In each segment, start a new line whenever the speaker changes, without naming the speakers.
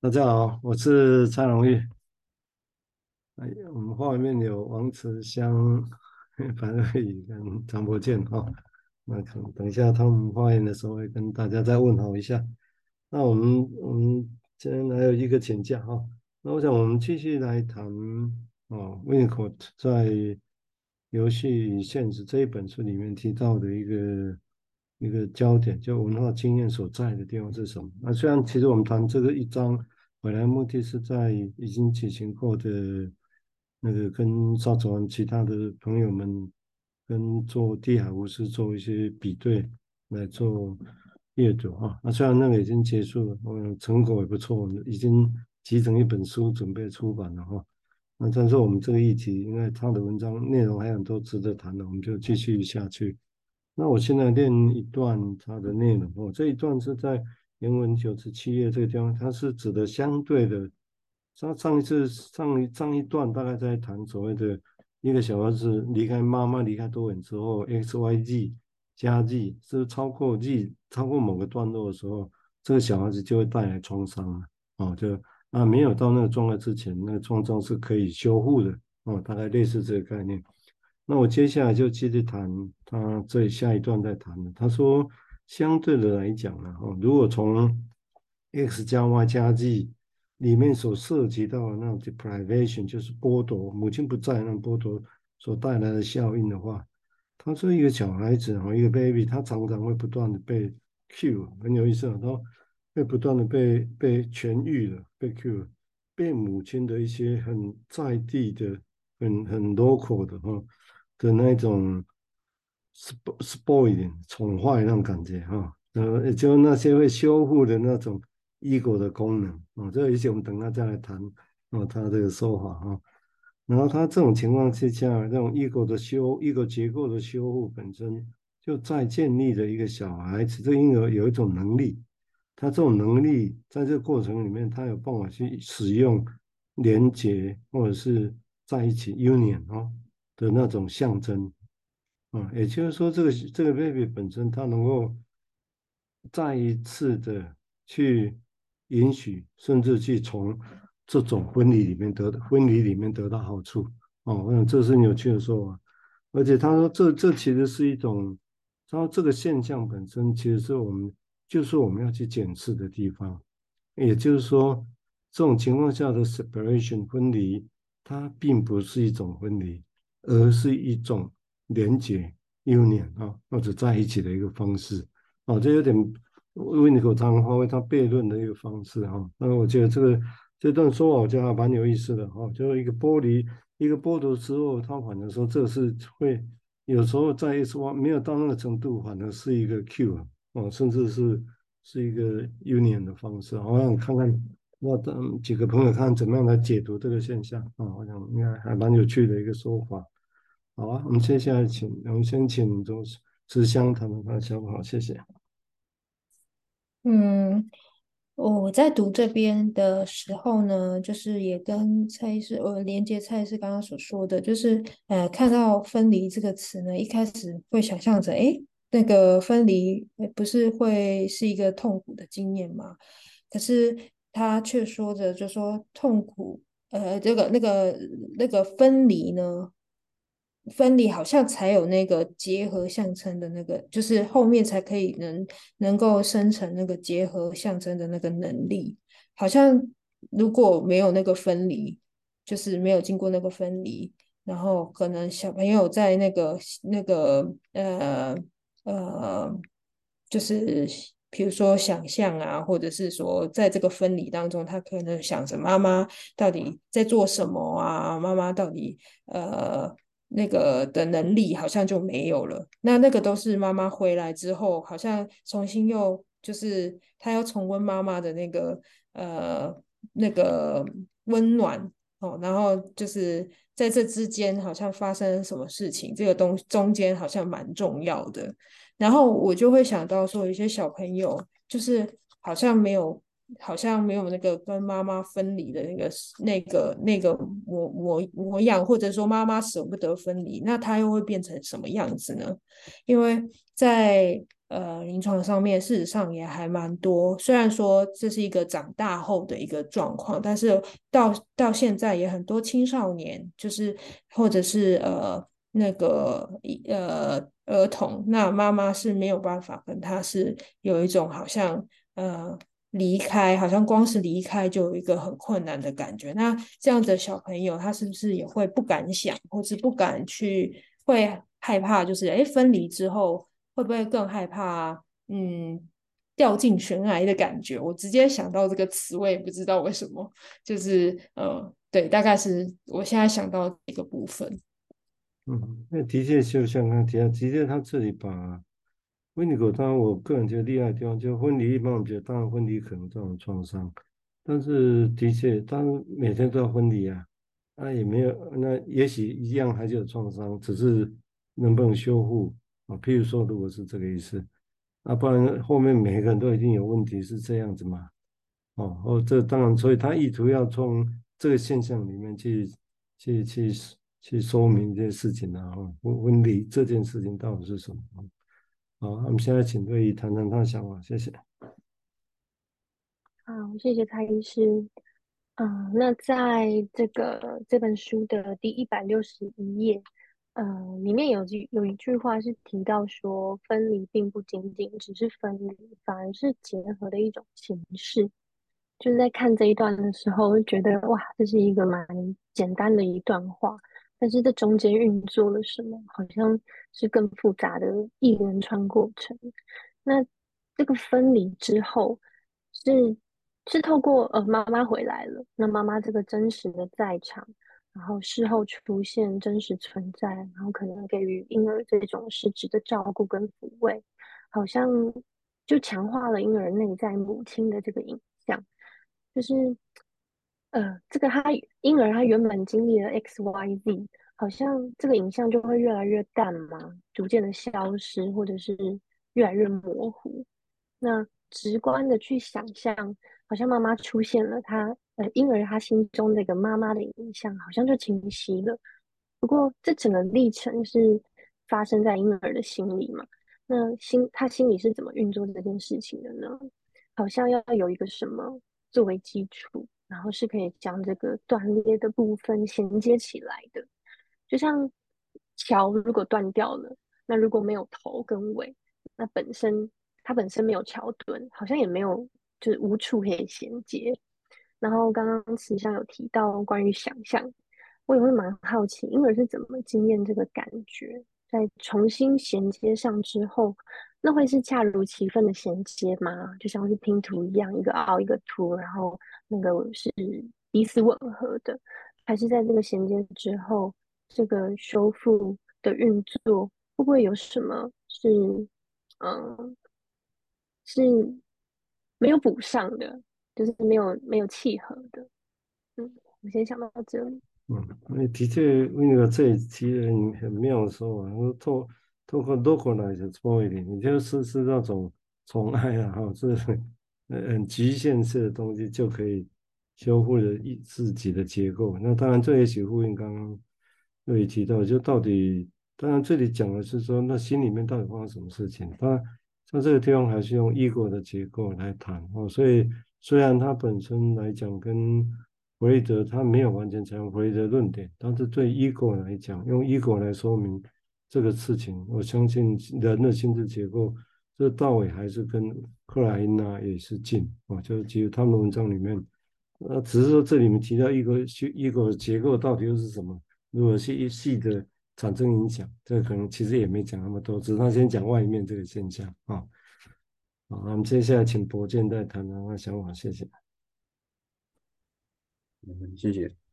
大家好，我是蔡荣玉。哎，我们画面有王慈香、樊瑞宇跟张伯健哈。那可能等一下他们发言的时候，会跟大家再问候一下。那我们我们今天还有一个请假哈。那我想我们继续来谈哦 w i n c o t 在《游戏与现实》这一本书里面提到的一个。一个焦点，就文化经验所在的地方是什么？那虽然其实我们谈这个一章，本来目的是在已经举行过的那个跟邵子文其他的朋友们跟做地海巫师做一些比对来做阅读啊。那虽然那个已经结束了，嗯，成果也不错，已经集成一本书准备出版了哈。那但是我们这个议题，因为他的文章内容还很多值得谈的，我们就继续下去。那我现在念一段它的内容哦，这一段是在原文九十七页这个地方，它是指的相对的。上上一次上一上一段大概在谈所谓的一个小孩子离开妈妈离开多远之后，X Y Z 加 Z 是超过 Z 超过某个段落的时候，这个小孩子就会带来创伤了哦，就啊没有到那个状态之前，那个创伤是可以修复的哦，大概类似这个概念。那我接下来就接着谈他这下一段在谈的。他说，相对的来讲呢，哈，如果从 X 加 Y 加 Z 里面所涉及到的那种 deprivation，就是剥夺，母亲不在那剥夺所带来的效应的话，他说一个小孩子哈，一个 baby，他常常会不断的被 cue，很有意思啊，他会不断的被被痊愈了，被 cue，被母亲的一些很在地的、很很 local 的哈。的那种 spoiling 宠坏那种感觉哈，呃，也就那些会修复的那种 ego 的功能啊，这一些我们等下再来谈啊，他这个说法哈。然后他这种情况之下，这种 ego 的修，ego 结构的修复本身就在建立的一个小孩子，这婴儿有一种能力，他这种能力在这个过程里面，他有办法去使用连接或者是在一起 union 啊。的那种象征，啊，也就是说，这个这个 baby 本身，它能够再一次的去允许，甚至去从这种婚礼里面得婚礼里面得到好处，哦，我想这是很有趣的说法。而且他说这，这这其实是一种，他说这个现象本身，其实是我们就是我们要去检视的地方。也就是说，这种情况下的 separation 婚礼，它并不是一种婚礼。而是一种连接、union 啊，或者在一起的一个方式啊，这有点温尼口常发挥他悖论的一个方式哈。那我觉得这个这段说法我觉得还蛮有意思的哈，就是一个剥离、一个剥夺之后，他反而说这是会有时候在 S one 没有到那个程度，反而是一个 Q 啊，甚至是是一个 union 的方式。我想看看我等几个朋友看怎么样来解读这个现象啊，我想应该还蛮有趣的一个说法。好啊，我们接下来请，我们先请周慈香他们发小好，谢谢。
嗯，我在读这边的时候呢，就是也跟蔡医师，呃，连接蔡医师刚刚所说的，就是呃，看到分离这个词呢，一开始会想象着，诶，那个分离不是会是一个痛苦的经验吗？可是他却说着，就说痛苦，呃，这个那个那个分离呢？分离好像才有那个结合象征的那个，就是后面才可以能能够生成那个结合象征的那个能力。好像如果没有那个分离，就是没有经过那个分离，然后可能小朋友在那个那个呃呃，就是比如说想象啊，或者是说在这个分离当中，他可能想着妈妈到底在做什么啊？妈妈到底呃。那个的能力好像就没有了，那那个都是妈妈回来之后，好像重新又就是他要重温妈妈的那个呃那个温暖哦，然后就是在这之间好像发生什么事情，这个东中间好像蛮重要的，然后我就会想到说，有些小朋友就是好像没有。好像没有那个跟妈妈分离的那个那个那个模模模样，或者说妈妈舍不得分离，那他又会变成什么样子呢？因为在呃临床上面事实上也还蛮多。虽然说这是一个长大后的一个状况，但是到到现在也很多青少年，就是或者是呃那个呃儿童，那妈妈是没有办法跟他是有一种好像呃。离开，好像光是离开就有一个很困难的感觉。那这样的小朋友，他是不是也会不敢想，或是不敢去，会害怕？就是哎，分离之后会不会更害怕？嗯，掉进悬崖的感觉。我直接想到这个词，我也不知道为什么。就是呃，对，大概是我现在想到一个部分。
嗯，那的确就像刚提到，的确他这里把。婚礼狗，当然我个人觉得厉害的地方，就婚礼一般我们觉得，当然婚礼可能造成创伤，但是的确，当然每天都要婚礼啊，那也没有，那也许一样还是有创伤，只是能不能修复啊？譬如说，如果是这个意思，啊，不然后面每一个人都一定有问题，是这样子嘛？哦，哦，这当然，所以他意图要从这个现象里面去去去去去说明这些事情啊，婚婚礼这件事情到底是什么？好，我们现在请瑞仪谈谈他的想法，谢谢。
好，谢谢蔡医师。嗯、那在这个这本书的第一百六十一页，嗯、呃，里面有句有一句话是提到说，分离并不仅仅只是分离，反而是结合的一种形式。就是在看这一段的时候，会觉得哇，这是一个蛮简单的一段话。但是这中间运作了什么？好像是更复杂的一连串过程。那这个分离之后是，是透过呃妈妈回来了，那妈妈这个真实的在场，然后事后出现真实存在，然后可能给予婴儿这种实质的照顾跟抚慰，好像就强化了婴儿内在母亲的这个影像，就是。呃，这个他婴儿他原本经历了 X Y Z，好像这个影像就会越来越淡嘛，逐渐的消失，或者是越来越模糊。那直观的去想象，好像妈妈出现了他，呃婴儿他心中那个妈妈的影像，好像就清晰了。不过这整个历程是发生在婴儿的心里嘛？那心他心里是怎么运作这件事情的呢？好像要有一个什么作为基础。然后是可以将这个断裂的部分衔接起来的，就像桥如果断掉了，那如果没有头跟尾，那本身它本身没有桥墩，好像也没有，就是无处可以衔接。然后刚刚慈祥有提到关于想象，我也会蛮好奇婴儿是怎么经验这个感觉，在重新衔接上之后。那会是恰如其分的衔接吗？就像是拼图一样，一个凹一个凸，然后那个是彼此吻合的，还是在这个衔接之后，这个修复的运作会不会有什么是嗯是没有补上的，就是没有没有契合的？嗯，我先想到这里。
嗯，的确，那个这一期很很妙的说法，我做。通过 localize 多一点，你就是是那种宠爱啊，哈，是很很局限式的东西就可以修复了一自己的结构。那当然，这也许呼应刚刚瑞仪提到，就到底，当然这里讲的是说，那心里面到底发生什么事情？当然，像这个地方还是用 ego 的结构来谈哦。所以虽然它本身来讲跟弗洛伊德他没有完全采用弗洛伊德论点，但是对 ego 来讲，用 ego 来说明。这个事情，我相信人的心智结构，这道伟还是跟克莱因呐也是近啊，就是其实他们的文章里面，呃，只是说这里面提到一个一个结构到底又是什么，如果是一系的产生影响，这可能其实也没讲那么多，只是他先讲外面这个现象啊。好，那我们接下来请博建再谈谈他想法，谢谢。
嗯，谢谢。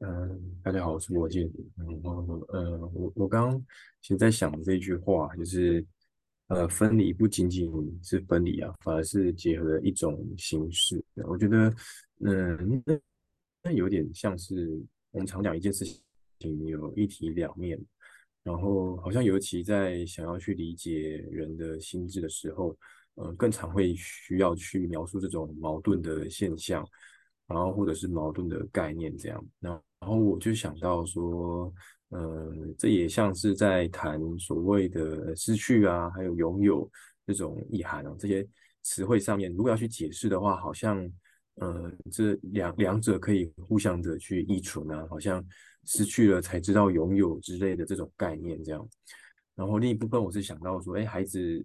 嗯，大家好，我是博建。然后，呃，我我刚刚其实在想这句话，就是呃，分离不仅仅是分离啊，反而是结合了一种形式。我觉得，嗯，那那有点像是我们常讲一件事情有一体两面，然后好像尤其在想要去理解人的心智的时候，呃，更常会需要去描述这种矛盾的现象。然后或者是矛盾的概念这样，那然后我就想到说，呃，这也像是在谈所谓的失去啊，还有拥有，这种意涵哦，这些词汇上面，如果要去解释的话，好像呃这两两者可以互相的去依存啊，好像失去了才知道拥有之类的这种概念这样。然后另一部分我是想到说，哎，孩子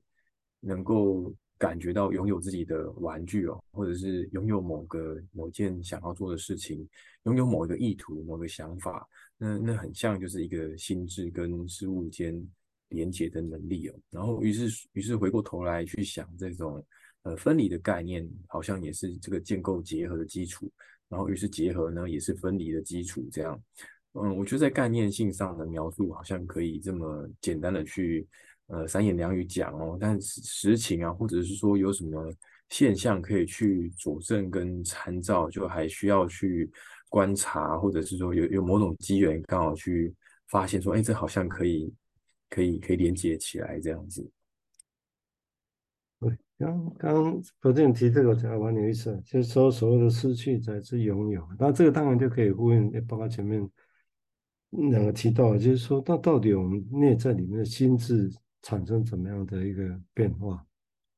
能够。感觉到拥有自己的玩具哦，或者是拥有某个某件想要做的事情，拥有某一个意图、某个想法，那那很像就是一个心智跟事物间连接的能力哦。然后于是于是回过头来去想这种呃分离的概念，好像也是这个建构结合的基础。然后于是结合呢也是分离的基础。这样，嗯，我觉得在概念性上的描述好像可以这么简单的去。呃，三言两语讲哦，但实情啊，或者是说有什么现象可以去佐证跟参照，就还需要去观察，或者是说有有某种机缘刚好去发现说，哎，这好像可以可以可以连接起来这样子。
对，刚刚佛正提这个，我觉得蛮有意思，就是说所谓的失去才是拥有，那这个当然就可以呼应，包括前面两个提到，就是说，那到底我们内在里面的心智。产生怎么样的一个变化？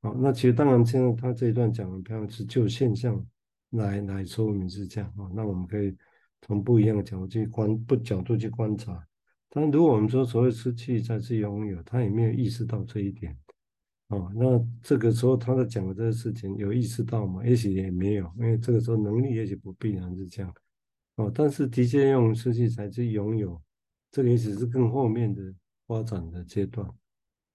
好，那其实当然，现在他这一段讲的，比方是就现象来来说明是这样啊。那我们可以从不一样的角度去观，不角度去观察。但如果我们说所谓失去才是拥有，他也没有意识到这一点啊。那这个时候他在讲的这个事情有意识到吗？也许也没有，因为这个时候能力也许不必然是这样哦。但是的确用失去才是拥有，这个也许是更后面的发展的阶段。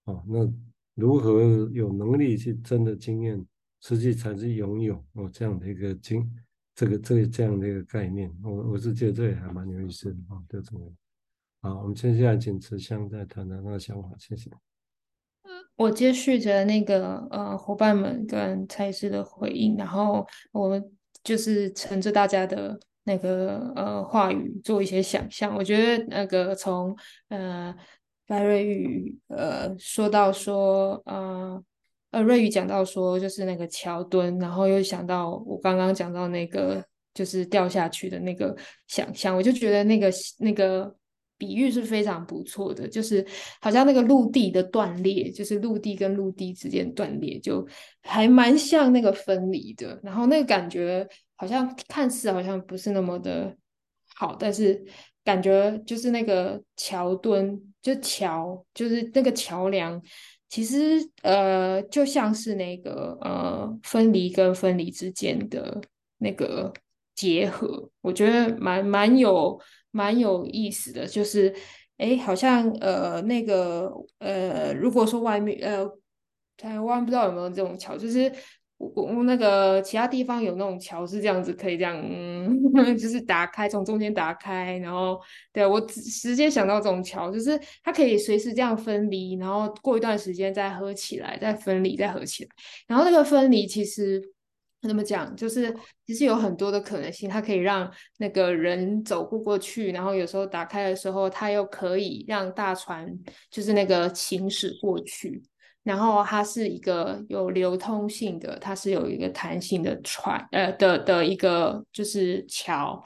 哦，那如何有能力去真的经验，实际才是拥有哦这样的一个经，这个这这样的一个概念，我我是觉得这也还蛮有意思的啊，这种。好，我们接下来请慈香再谈谈他的想法，谢谢。
我接续着那个呃伙伴们跟蔡司的回应，然后我就是乘着大家的那个呃话语做一些想象，我觉得那个从呃。白瑞宇，呃，说到说，呃，呃，瑞宇讲到说，就是那个桥墩，然后又想到我刚刚讲到那个，就是掉下去的那个想象，我就觉得那个那个比喻是非常不错的，就是好像那个陆地的断裂，就是陆地跟陆地之间断裂，就还蛮像那个分离的，然后那个感觉好像看似好像不是那么的好，但是感觉就是那个桥墩。就桥，就是那个桥梁，其实呃，就像是那个呃，分离跟分离之间的那个结合，我觉得蛮蛮有蛮有意思的。就是哎，好像呃，那个呃，如果说外面呃，台湾不知道有没有这种桥，就是。我我那个其他地方有那种桥是这样子，可以这样，嗯，就是打开，从中间打开，然后对，我直接想到这种桥，就是它可以随时这样分离，然后过一段时间再合起来，再分离，再合起来。然后那个分离其实怎么讲，就是其实有很多的可能性，它可以让那个人走过过去，然后有时候打开的时候，它又可以让大船就是那个行驶过去。然后它是一个有流通性的，它是有一个弹性的船，呃的的一个就是桥。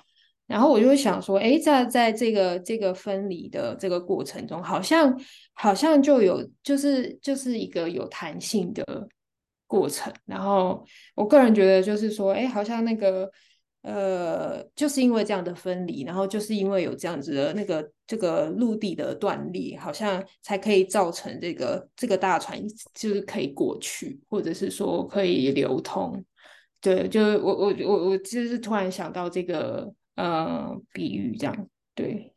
然后我就会想说，哎，在在这个这个分离的这个过程中，好像好像就有就是就是一个有弹性的过程。然后我个人觉得就是说，哎，好像那个。呃，就是因为这样的分离，然后就是因为有这样子的那个这个陆地的断裂，好像才可以造成这个这个大船就是可以过去，或者是说可以流通。对，就我我我我就是突然想到这个呃比喻这样。对，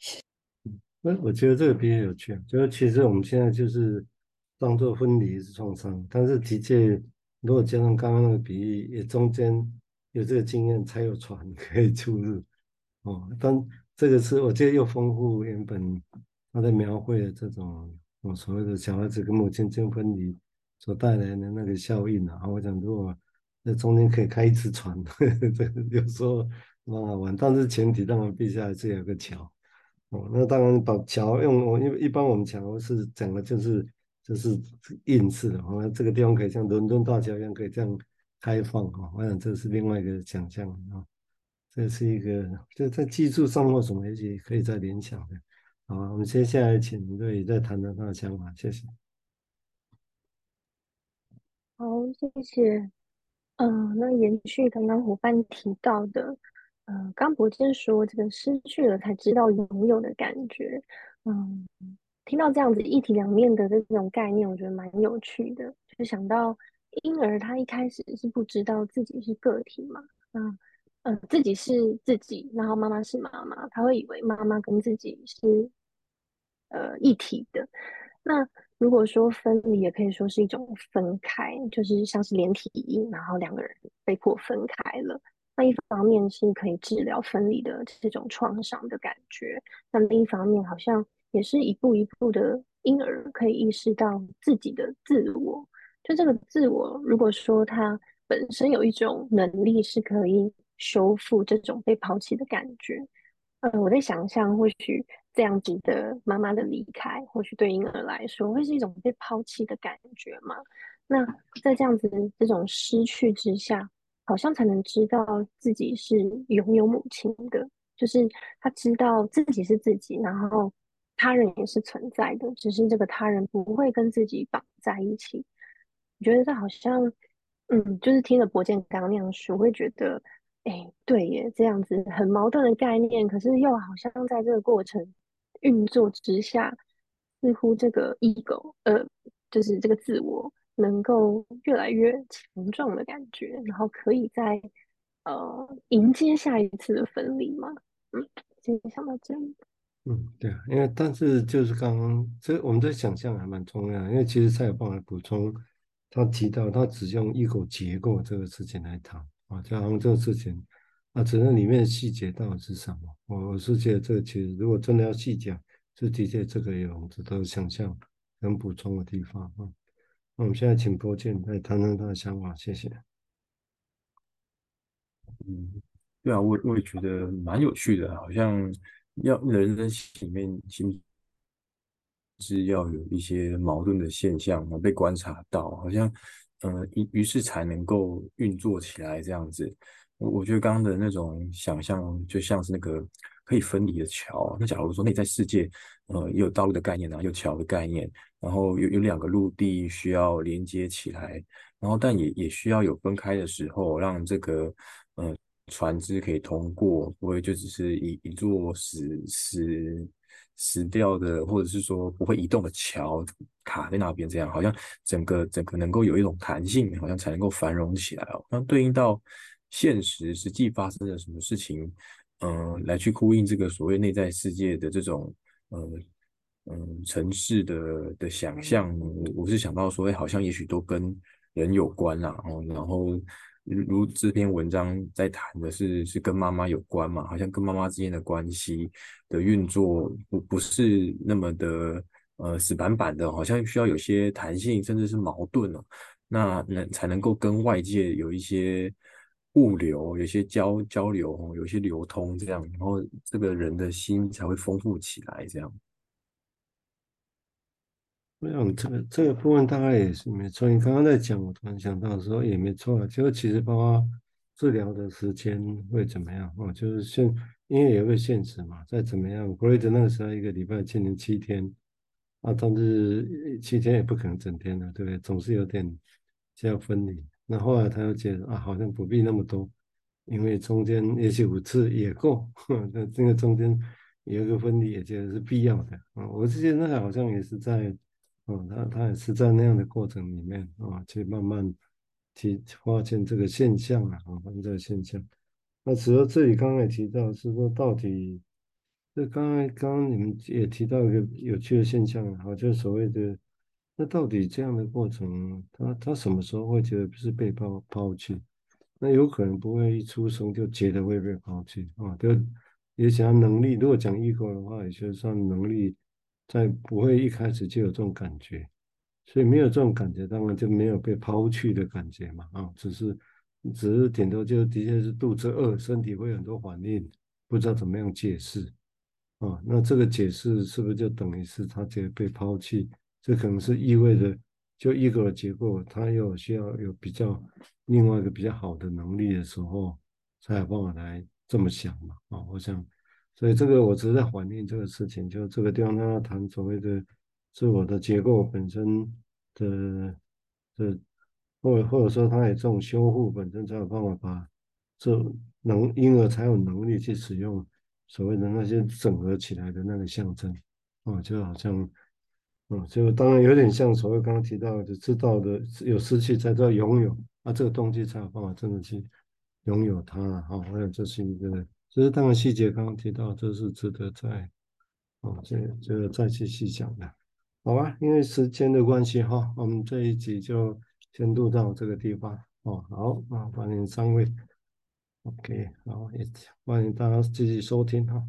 我我觉得这个比喻有趣，就是其实我们现在就是当做分离是创伤，但是的确如果加上刚刚那个比喻，也中间。有这个经验才有船可以出入，哦，但这个是我觉得又丰富原本他在描绘的这种我所谓的小孩子跟母亲间分离所带来的那个效应啊。我想如果在中间可以开一次船，呵 呵这个有时候蛮好玩，但是前提当然必须还是有个桥，哦，那当然把桥用我因为一般我们桥是讲的就是就是硬式的，好像这个地方可以像伦敦大桥一样可以这样。开放哈，我想这是另外一个想象啊，这是一个就在技术上或什么，也许可以再联想的。好，我们接下来请瑞再谈谈他的想法，谢谢。
好谢谢。嗯、那延续刚刚伙伴提到的，嗯、呃，刚博健说这个失去了才知道拥有的感觉，嗯，听到这样子一体两面的这种概念，我觉得蛮有趣的。就想到婴儿他一开始是不知道自己是个体嘛，嗯嗯、呃，自己是自己，然后妈妈是妈妈，他会以为妈妈跟自己是呃一体的。那如果说分离，也可以说是一种分开，就是像是连体婴，然后两个人被迫分开了。那一方面是可以治疗分离的这种创伤的感觉，那另一方面好像也是一步一步的婴儿可以意识到自己的自我。就这个自我，如果说他本身有一种能力是可以修复这种被抛弃的感觉，呃，我在想象或许。这样子的妈妈的离开，或许对婴儿来说会是一种被抛弃的感觉嘛？那在这样子这种失去之下，好像才能知道自己是拥有母亲的，就是他知道自己是自己，然后他人也是存在的，只是这个他人不会跟自己绑在一起。我觉得这好像，嗯，就是听了博健刚那样说，我会觉得，哎，对耶，这样子很矛盾的概念，可是又好像在这个过程。运作之下，似乎这个 ego，呃，就是这个自我，能够越来越强壮的感觉，然后可以在呃迎接下一次的分离嘛。嗯，今天想到这里。
嗯，对啊，因为但是就是刚刚这我们的想象还蛮重要，因为其实蔡友邦来补充，他提到他只用 ego 结构这个事情来谈啊，就好像这个事情。啊，只是里面的细节到底是什么？我我是觉得这个其实如果真的要细讲，是的确这个有值得想象跟补充的地方啊。那我们现在请郭建来谈谈他的想法，谢谢。
嗯，对啊，我我也觉得蛮有趣的，好像要人的心里面心是要有一些矛盾的现象被观察到，好像嗯，于、于是才能够运作起来这样子。我我觉得刚刚的那种想象，就像是那个可以分离的桥。那假如说内在世界，呃，也有道路的概念啊，有桥的概念，然后有有两个陆地需要连接起来，然后但也也需要有分开的时候，让这个呃船只可以通过，不会就只是一一座死死死掉的，或者是说不会移动的桥卡在那边，这样好像整个整个能够有一种弹性，好像才能够繁荣起来哦。那对应到。现实实际发生了什么事情，嗯、来去呼应这个所谓内在世界的这种，嗯嗯，城市的的想象，我是想到说，哎，好像也许都跟人有关啦，哦，然后如这篇文章在谈的是是跟妈妈有关嘛，好像跟妈妈之间的关系的运作不不是那么的呃死板板的，好像需要有些弹性，甚至是矛盾哦，那能才能够跟外界有一些。物流有些交交流，有些流通，这样，然后这个人的心才会丰富起来，这样。
我想这个这个部分大概也是没错。你刚刚在讲，我突然想到的时候也没错。就其实包括治疗的时间会怎么样哦，就是现因为有个现实嘛，再怎么样，弗洛伊德那个时候一个礼拜进行七天啊，但是七天也不可能整天的，对不对？总是有点需要分离。那后来他又觉得啊，好像不必那么多，因为中间也许五次也够。那这个中间有一个分离，也觉得是必要的啊。我之前那个好像也是在，哦，他他也是在那样的过程里面啊，去慢慢提发现这个现象啊，发现这个现象。那除了这里刚刚也提到是说，到底这刚刚刚刚你们也提到一个有趣的现象啊，就所谓的。那到底这样的过程，他他什么时候会觉得不是被抛抛弃？那有可能不会一出生就觉得会被抛弃啊。就也想要能力，如果讲异构的话，也就算能力在不会一开始就有这种感觉，所以没有这种感觉，当然就没有被抛弃的感觉嘛啊，只是只是顶多就的确是肚子饿，身体会很多反应，不知道怎么样解释啊。那这个解释是不是就等于是他觉得被抛弃？这可能是意味着，就一个结构，它又需要有比较另外一个比较好的能力的时候，才有办法来这么想嘛。啊，我想，所以这个我只是在怀念这个事情，就这个地方他要谈所谓的自我的结构本身的的或者或者说他也这种修复本身才有办法把这能婴儿才有能力去使用所谓的那些整合起来的那个象征啊，就好像。嗯，就当然有点像所谓刚刚提到的，知道的有失去才知道拥有，啊、这个东西才有办法真的去拥有它了哈。还有这是一个，只是当然细节刚刚提到，这是值得再哦，这这个再去细讲的，好吧？因为时间的关系哈，我们这一集就先录到这个地方哦。好啊，欢迎三位，OK，好，也欢迎大家继续收听哈。